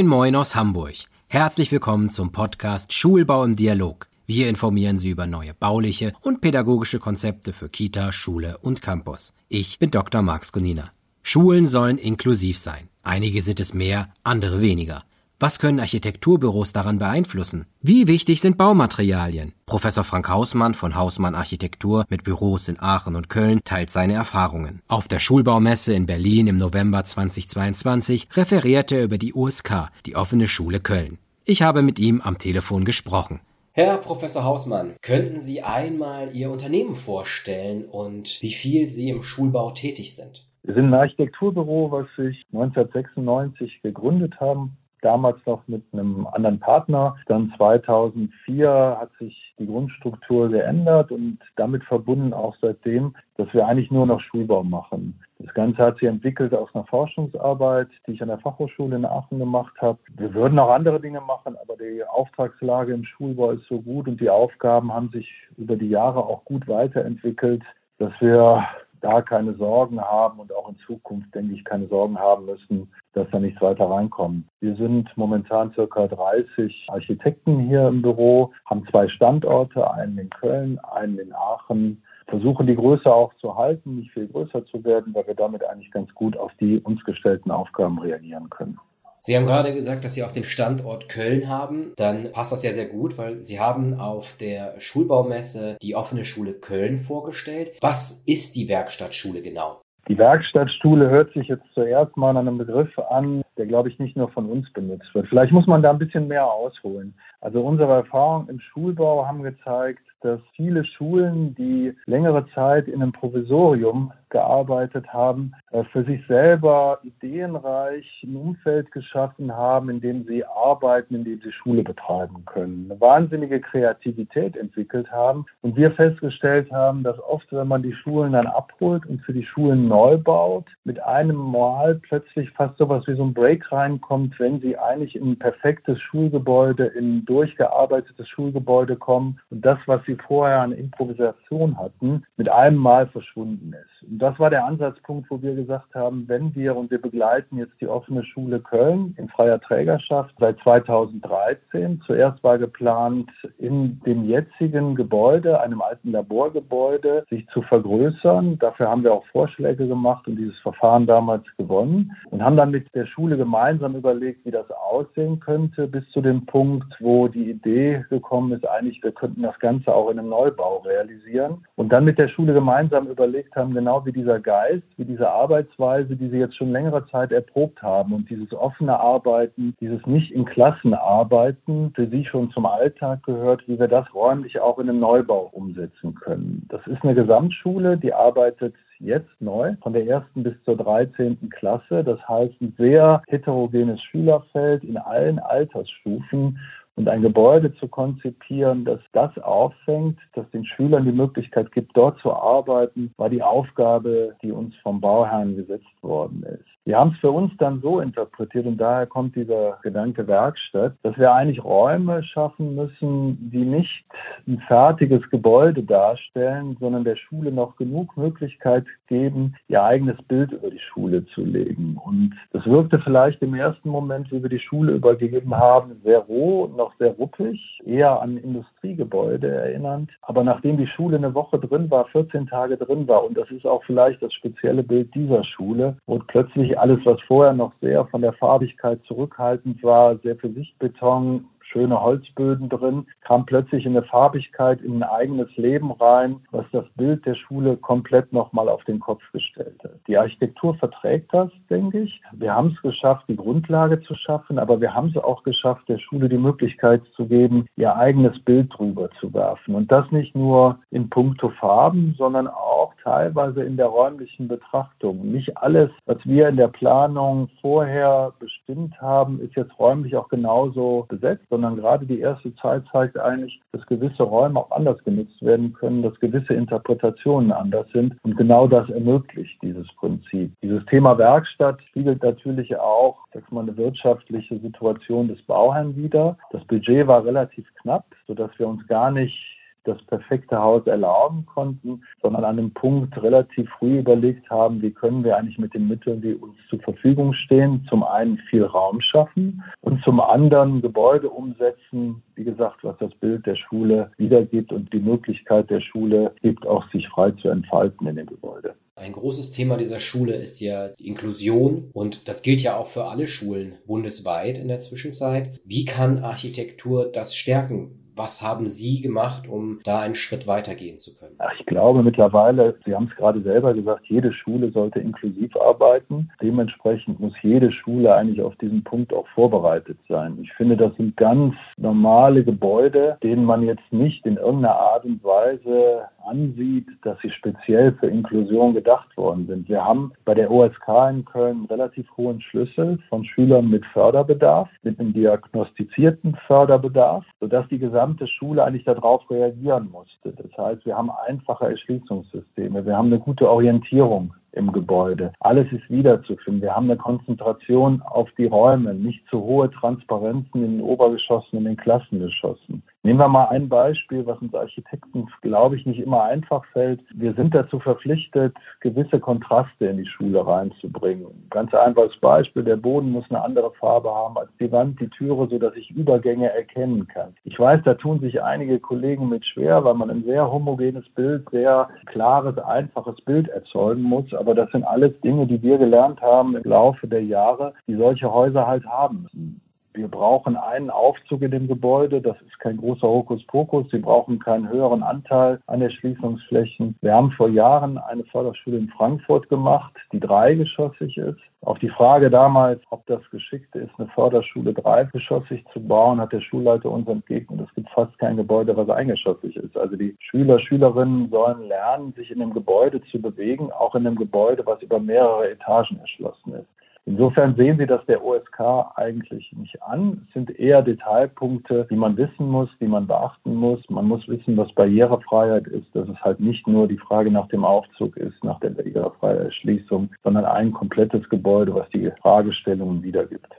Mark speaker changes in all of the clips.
Speaker 1: Moin Moin aus Hamburg. Herzlich willkommen zum Podcast Schulbau im Dialog. Wir informieren Sie über neue bauliche und pädagogische Konzepte für Kita, Schule und Campus. Ich bin Dr. Max Gunina. Schulen sollen inklusiv sein. Einige sind es mehr, andere weniger. Was können Architekturbüros daran beeinflussen? Wie wichtig sind Baumaterialien? Professor Frank Hausmann von Hausmann Architektur mit Büros in Aachen und Köln teilt seine Erfahrungen. Auf der Schulbaumesse in Berlin im November 2022 referierte er über die USK, die offene Schule Köln. Ich habe mit ihm am Telefon gesprochen. Herr Professor Hausmann, könnten Sie einmal Ihr Unternehmen vorstellen und wie viel Sie im Schulbau tätig sind?
Speaker 2: Wir sind ein Architekturbüro, was sich 1996 gegründet haben damals noch mit einem anderen Partner. Dann 2004 hat sich die Grundstruktur geändert und damit verbunden auch seitdem, dass wir eigentlich nur noch Schulbau machen. Das Ganze hat sich entwickelt aus einer Forschungsarbeit, die ich an der Fachhochschule in Aachen gemacht habe. Wir würden auch andere Dinge machen, aber die Auftragslage im Schulbau ist so gut und die Aufgaben haben sich über die Jahre auch gut weiterentwickelt, dass wir da keine Sorgen haben und auch in Zukunft, denke ich, keine Sorgen haben müssen, dass da nichts weiter reinkommt. Wir sind momentan circa 30 Architekten hier im Büro, haben zwei Standorte, einen in Köln, einen in Aachen, versuchen die Größe auch zu halten, nicht viel größer zu werden, weil wir damit eigentlich ganz gut auf die uns gestellten Aufgaben reagieren können.
Speaker 1: Sie haben gerade gesagt, dass Sie auch den Standort Köln haben. Dann passt das ja sehr gut, weil Sie haben auf der Schulbaumesse die offene Schule Köln vorgestellt. Was ist die Werkstattschule genau?
Speaker 2: Die Werkstattschule hört sich jetzt zuerst mal an einem Begriff an, der, glaube ich, nicht nur von uns benutzt wird. Vielleicht muss man da ein bisschen mehr ausholen. Also unsere Erfahrungen im Schulbau haben gezeigt, dass viele Schulen, die längere Zeit in einem Provisorium gearbeitet haben, äh, für sich selber ideenreich ein Umfeld geschaffen haben, in dem sie arbeiten, in dem sie Schule betreiben können. Eine wahnsinnige Kreativität entwickelt haben. Und wir festgestellt haben, dass oft, wenn man die Schulen dann abholt und für die Schulen neu baut, mit einem Mal plötzlich fast sowas wie so ein Break reinkommt, wenn sie eigentlich in ein perfektes Schulgebäude, in ein durchgearbeitetes Schulgebäude kommen und das, was sie vorher an Improvisation hatten, mit einem Mal verschwunden ist. Und das war der Ansatzpunkt, wo wir gesagt haben, wenn wir, und wir begleiten jetzt die offene Schule Köln in freier Trägerschaft seit 2013. Zuerst war geplant, in dem jetzigen Gebäude, einem alten Laborgebäude, sich zu vergrößern. Dafür haben wir auch Vorschläge gemacht und dieses Verfahren damals gewonnen und haben dann mit der Schule gemeinsam überlegt, wie das aussehen könnte, bis zu dem Punkt, wo die Idee gekommen ist, eigentlich, wir könnten das Ganze auch in einem Neubau realisieren und dann mit der Schule gemeinsam überlegt haben, genau wie dieser Geist, wie diese Arbeitsweise, die sie jetzt schon längere Zeit erprobt haben und dieses offene Arbeiten, dieses nicht in Klassen arbeiten, für sie schon zum Alltag gehört, wie wir das räumlich auch in einem Neubau umsetzen können. Das ist eine Gesamtschule, die arbeitet jetzt neu von der ersten bis zur 13. Klasse. Das heißt, ein sehr heterogenes Schülerfeld in allen Altersstufen und ein Gebäude zu konzipieren, das das auffängt, das den Schülern die Möglichkeit gibt, dort zu arbeiten, war die Aufgabe, die uns vom Bauherrn gesetzt worden ist. Wir haben es für uns dann so interpretiert und daher kommt dieser Gedanke Werkstatt, dass wir eigentlich Räume schaffen müssen, die nicht ein fertiges Gebäude darstellen, sondern der Schule noch genug Möglichkeit geben, ihr eigenes Bild über die Schule zu legen. Und das wirkte vielleicht im ersten Moment, wie wir die Schule übergegeben haben, sehr roh, noch noch sehr ruppig, eher an Industriegebäude erinnernd. Aber nachdem die Schule eine Woche drin war, 14 Tage drin war, und das ist auch vielleicht das spezielle Bild dieser Schule, wo plötzlich alles, was vorher noch sehr von der Farbigkeit zurückhaltend war, sehr viel Sichtbeton, schöne Holzböden drin, kam plötzlich in eine Farbigkeit, in ein eigenes Leben rein, was das Bild der Schule komplett nochmal auf den Kopf gestellt hat. Die Architektur verträgt das, denke ich. Wir haben es geschafft, die Grundlage zu schaffen, aber wir haben es auch geschafft, der Schule die Möglichkeit zu geben, ihr eigenes Bild drüber zu werfen. Und das nicht nur in puncto Farben, sondern auch teilweise in der räumlichen Betrachtung. Nicht alles, was wir in der Planung vorher bestimmt haben, ist jetzt räumlich auch genauso besetzt, sondern gerade die erste Zeit zeigt eigentlich, dass gewisse Räume auch anders genutzt werden können, dass gewisse Interpretationen anders sind. Und genau das ermöglicht dieses Prinzip. Dieses Thema Werkstatt spiegelt natürlich auch, sag mal, eine wirtschaftliche Situation des Bauherrn wider. Das Budget war relativ knapp, sodass wir uns gar nicht das perfekte Haus erlauben konnten, sondern an einem Punkt relativ früh überlegt haben, wie können wir eigentlich mit den Mitteln, die uns zur Verfügung stehen, zum einen viel Raum schaffen und zum anderen Gebäude umsetzen, wie gesagt, was das Bild der Schule wiedergibt und die Möglichkeit der Schule gibt, auch sich frei zu entfalten in dem Gebäude.
Speaker 1: Ein großes Thema dieser Schule ist ja die Inklusion und das gilt ja auch für alle Schulen bundesweit in der Zwischenzeit. Wie kann Architektur das stärken? Was haben Sie gemacht, um da einen Schritt weitergehen zu können?
Speaker 2: Ach, ich glaube mittlerweile, Sie haben es gerade selber gesagt, jede Schule sollte inklusiv arbeiten. Dementsprechend muss jede Schule eigentlich auf diesen Punkt auch vorbereitet sein. Ich finde, das sind ganz normale Gebäude, denen man jetzt nicht in irgendeiner Art und Weise ansieht, dass sie speziell für Inklusion gedacht worden sind. Wir haben bei der OSK in Köln einen relativ hohen Schlüssel von Schülern mit Förderbedarf, mit einem diagnostizierten Förderbedarf, sodass die gesamte Schule eigentlich darauf reagieren musste. Das heißt, wir haben einfache Erschließungssysteme, wir haben eine gute Orientierung im Gebäude. Alles ist wiederzufinden. Wir haben eine Konzentration auf die Räume, nicht zu hohe Transparenzen in den Obergeschossen, in den Klassengeschossen. Nehmen wir mal ein Beispiel, was uns Architekten, glaube ich, nicht immer einfach fällt. Wir sind dazu verpflichtet, gewisse Kontraste in die Schule reinzubringen. Ganz einfaches Beispiel, der Boden muss eine andere Farbe haben als die Wand, die Türe, sodass ich Übergänge erkennen kann. Ich weiß, da tun sich einige Kollegen mit schwer, weil man ein sehr homogenes Bild, sehr klares, einfaches Bild erzeugen muss. Aber das sind alles Dinge, die wir gelernt haben im Laufe der Jahre, die solche Häuser halt haben müssen. Wir brauchen einen Aufzug in dem Gebäude. Das ist kein großer Hokuspokus. Sie brauchen keinen höheren Anteil an Erschließungsflächen. Wir haben vor Jahren eine Förderschule in Frankfurt gemacht, die dreigeschossig ist. Auf die Frage damals, ob das geschickt ist, eine Förderschule dreigeschossig zu bauen, hat der Schulleiter uns entgegnet, es gibt fast kein Gebäude, was eingeschossig ist. Also die Schüler, Schülerinnen sollen lernen, sich in einem Gebäude zu bewegen, auch in einem Gebäude, was über mehrere Etagen erschlossen ist. Insofern sehen Sie das der OSK eigentlich nicht an. Es sind eher Detailpunkte, die man wissen muss, die man beachten muss. Man muss wissen, was Barrierefreiheit ist, dass es halt nicht nur die Frage nach dem Aufzug ist, nach der barrierefreien Erschließung, sondern ein komplettes Gebäude, was die Fragestellungen wiedergibt.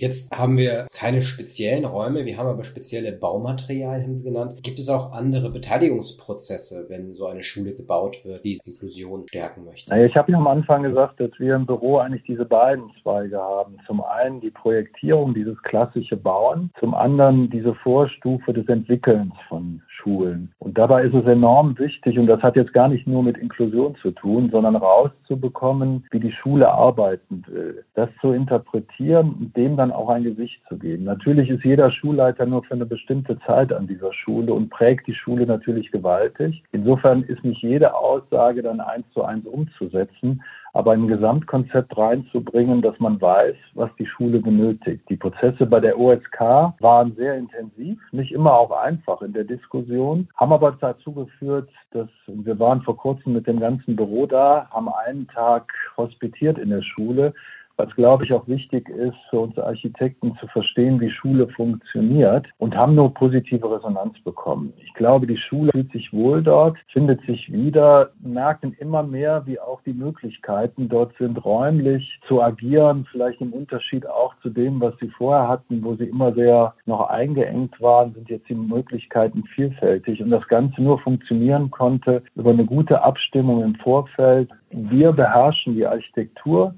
Speaker 1: Jetzt haben wir keine speziellen Räume, wir haben aber spezielle Baumaterialien, haben Sie genannt. Gibt es auch andere Beteiligungsprozesse, wenn so eine Schule gebaut wird, die Inklusion stärken möchte?
Speaker 2: Naja, ich habe ja am Anfang gesagt, dass wir im Büro eigentlich diese beiden Zweige haben. Zum einen die Projektierung, dieses klassische Bauen, zum anderen diese Vorstufe des Entwickelns von Schulen. Und dabei ist es enorm wichtig, und das hat jetzt gar nicht nur mit Inklusion zu tun, sondern rauszubekommen, wie die Schule arbeiten will. Das zu interpretieren und dem dann auch ein Gesicht zu geben. Natürlich ist jeder Schulleiter nur für eine bestimmte Zeit an dieser Schule und prägt die Schule natürlich gewaltig. Insofern ist nicht jede Aussage dann eins zu eins umzusetzen, aber ein Gesamtkonzept reinzubringen, dass man weiß, was die Schule benötigt. Die Prozesse bei der OSK waren sehr intensiv, nicht immer auch einfach in der Diskussion, haben aber dazu geführt, dass wir waren vor kurzem mit dem ganzen Büro da, haben einen Tag hospitiert in der Schule was glaube ich auch wichtig ist für uns Architekten zu verstehen, wie Schule funktioniert und haben nur positive Resonanz bekommen. Ich glaube, die Schule fühlt sich wohl dort, findet sich wieder, merken immer mehr, wie auch die Möglichkeiten dort sind, räumlich zu agieren, vielleicht im Unterschied auch zu dem, was sie vorher hatten, wo sie immer sehr noch eingeengt waren, sind jetzt die Möglichkeiten vielfältig und das Ganze nur funktionieren konnte über eine gute Abstimmung im Vorfeld. Wir beherrschen die Architektur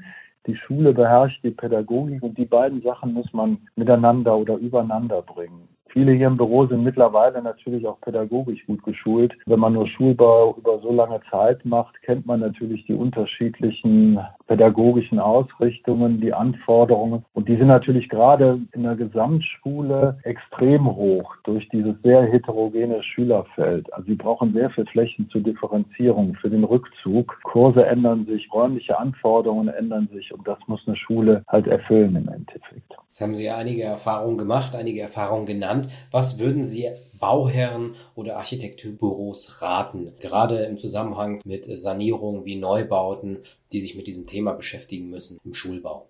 Speaker 2: die Schule beherrscht die Pädagogik und die beiden Sachen muss man miteinander oder übereinander bringen. Viele hier im Büro sind mittlerweile natürlich auch pädagogisch gut geschult. Wenn man nur Schulbau über so lange Zeit macht, kennt man natürlich die unterschiedlichen pädagogischen Ausrichtungen, die Anforderungen. Und die sind natürlich gerade in der Gesamtschule extrem hoch durch dieses sehr heterogene Schülerfeld. Also sie brauchen sehr viel Flächen zur Differenzierung, für den Rückzug. Kurse ändern sich, räumliche Anforderungen ändern sich und das muss eine Schule halt erfüllen im Endeffekt.
Speaker 1: Jetzt haben Sie ja einige Erfahrungen gemacht, einige Erfahrungen genannt. Was würden Sie Bauherren oder Architekturbüros raten, gerade im Zusammenhang mit Sanierungen wie Neubauten, die sich mit diesem Thema beschäftigen müssen im Schulbau?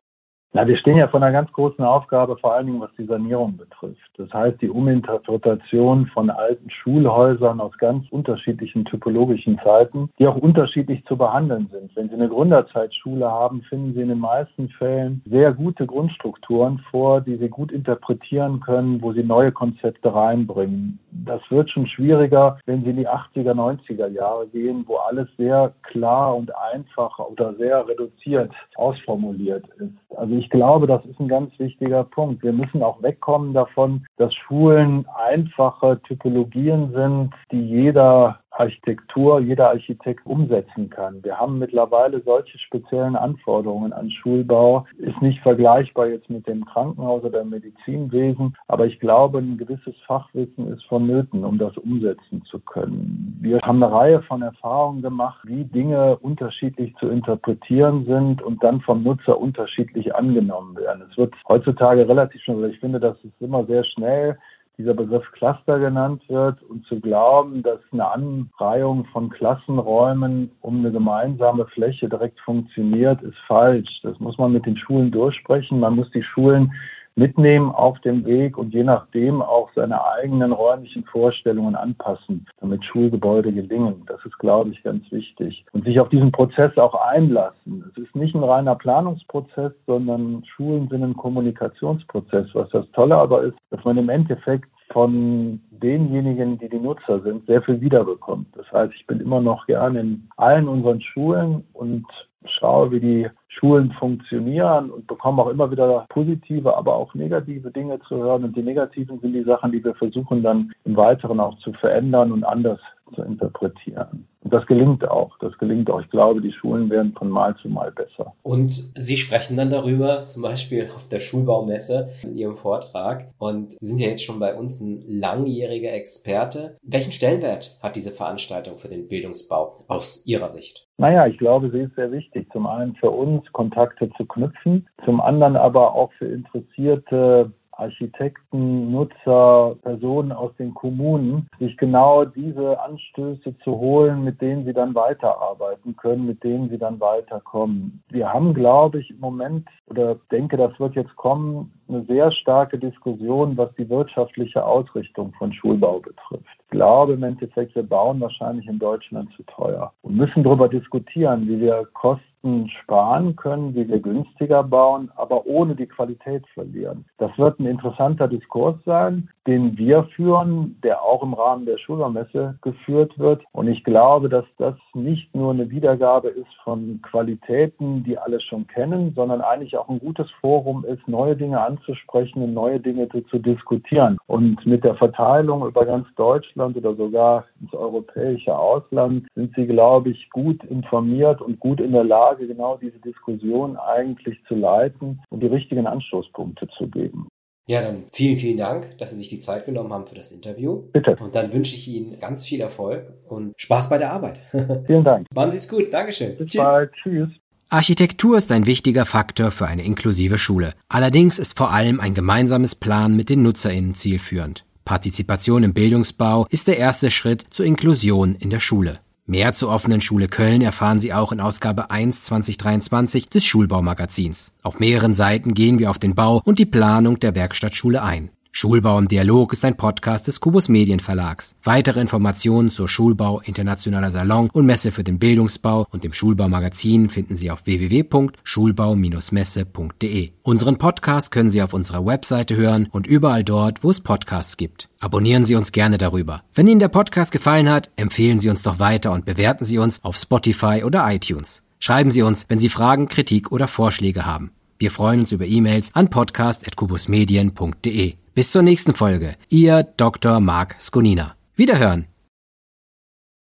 Speaker 2: Na, wir stehen ja vor einer ganz großen Aufgabe, vor allen Dingen was die Sanierung betrifft. Das heißt, die Uminterpretation von alten Schulhäusern aus ganz unterschiedlichen typologischen Zeiten, die auch unterschiedlich zu behandeln sind. Wenn Sie eine Gründerzeitschule haben, finden Sie in den meisten Fällen sehr gute Grundstrukturen vor, die Sie gut interpretieren können, wo Sie neue Konzepte reinbringen. das wird schon schwieriger, wenn Sie in die 80er, 90er Jahre gehen, wo alles sehr klar und einfach oder sehr reduziert ausformuliert ist. Also ich glaube, das ist ein ganz wichtiger Punkt. Wir müssen auch wegkommen davon, dass Schulen einfache Typologien sind, die jeder Architektur jeder Architekt umsetzen kann. Wir haben mittlerweile solche speziellen Anforderungen an Schulbau. Ist nicht vergleichbar jetzt mit dem Krankenhaus oder dem Medizinwesen, aber ich glaube, ein gewisses Fachwissen ist vonnöten, um das umsetzen zu können. Wir haben eine Reihe von Erfahrungen gemacht, wie Dinge unterschiedlich zu interpretieren sind und dann vom Nutzer unterschiedlich angenommen werden. Es wird heutzutage relativ schnell, ich finde, das ist immer sehr schnell dieser Begriff Cluster genannt wird und zu glauben, dass eine Anreihung von Klassenräumen um eine gemeinsame Fläche direkt funktioniert, ist falsch. Das muss man mit den Schulen durchsprechen. Man muss die Schulen mitnehmen auf dem Weg und je nachdem auch seine eigenen räumlichen Vorstellungen anpassen, damit Schulgebäude gelingen. Das ist, glaube ich, ganz wichtig. Und sich auf diesen Prozess auch einlassen. Es ist nicht ein reiner Planungsprozess, sondern Schulen sind ein Kommunikationsprozess. Was das Tolle aber ist, dass man im Endeffekt von denjenigen, die die Nutzer sind, sehr viel wiederbekommt. Das heißt, ich bin immer noch gerne in allen unseren Schulen und schaue, wie die Schulen funktionieren und bekomme auch immer wieder positive, aber auch negative Dinge zu hören. Und die negativen sind die Sachen, die wir versuchen dann im Weiteren auch zu verändern und anders zu interpretieren. Und das gelingt auch. Das gelingt auch. Ich glaube, die Schulen werden von Mal zu Mal besser.
Speaker 1: Und Sie sprechen dann darüber, zum Beispiel auf der Schulbaumesse in Ihrem Vortrag. Und Sie sind ja jetzt schon bei uns ein langjähriger Experte. Welchen Stellenwert hat diese Veranstaltung für den Bildungsbau aus Ihrer Sicht?
Speaker 2: Naja, ich glaube, sie ist sehr wichtig. Zum einen für uns, Kontakte zu knüpfen, zum anderen aber auch für interessierte Architekten, Nutzer, Personen aus den Kommunen, sich genau diese Anstöße zu holen, mit denen sie dann weiterarbeiten können, mit denen sie dann weiterkommen. Wir haben, glaube ich, im Moment oder denke, das wird jetzt kommen, eine sehr starke Diskussion, was die wirtschaftliche Ausrichtung von Schulbau betrifft. Ich glaube im Endeffekt, wir bauen wahrscheinlich in Deutschland zu teuer und müssen darüber diskutieren, wie wir Kosten sparen können, wie wir günstiger bauen, aber ohne die Qualität verlieren. Das wird ein interessanter Diskurs sein, den wir führen, der auch im Rahmen der Schulmesse geführt wird. Und ich glaube, dass das nicht nur eine Wiedergabe ist von Qualitäten, die alle schon kennen, sondern eigentlich auch ein gutes Forum ist, neue Dinge anzusprechen und neue Dinge zu, zu diskutieren. Und mit der Verteilung über ganz Deutschland oder sogar ins europäische Ausland sind Sie, glaube ich, gut informiert und gut in der Lage, genau diese Diskussion eigentlich zu leiten und die richtigen Anstoßpunkte zu geben.
Speaker 1: Ja, dann vielen, vielen Dank, dass Sie sich die Zeit genommen haben für das Interview.
Speaker 2: Bitte.
Speaker 1: Und dann wünsche ich Ihnen ganz viel Erfolg und Spaß bei der Arbeit.
Speaker 2: Vielen Dank.
Speaker 1: Machen Sie es gut. Dankeschön.
Speaker 2: Bis Tschüss. bald. Tschüss.
Speaker 1: Architektur ist ein wichtiger Faktor für eine inklusive Schule. Allerdings ist vor allem ein gemeinsames Plan mit den NutzerInnen zielführend. Partizipation im Bildungsbau ist der erste Schritt zur Inklusion in der Schule. Mehr zur offenen Schule Köln erfahren Sie auch in Ausgabe 1 2023 des Schulbaumagazins. Auf mehreren Seiten gehen wir auf den Bau und die Planung der Werkstattschule ein. Schulbau im Dialog ist ein Podcast des Kubus Medienverlags. Weitere Informationen zur Schulbau Internationaler Salon und Messe für den Bildungsbau und dem Schulbaumagazin finden Sie auf www.schulbau-messe.de. Unseren Podcast können Sie auf unserer Webseite hören und überall dort, wo es Podcasts gibt. Abonnieren Sie uns gerne darüber. Wenn Ihnen der Podcast gefallen hat, empfehlen Sie uns doch weiter und bewerten Sie uns auf Spotify oder iTunes. Schreiben Sie uns, wenn Sie Fragen, Kritik oder Vorschläge haben. Wir freuen uns über E-Mails an podcast.kubusmedien.de. Bis zur nächsten Folge. Ihr Dr. Marc Skonina. Wiederhören.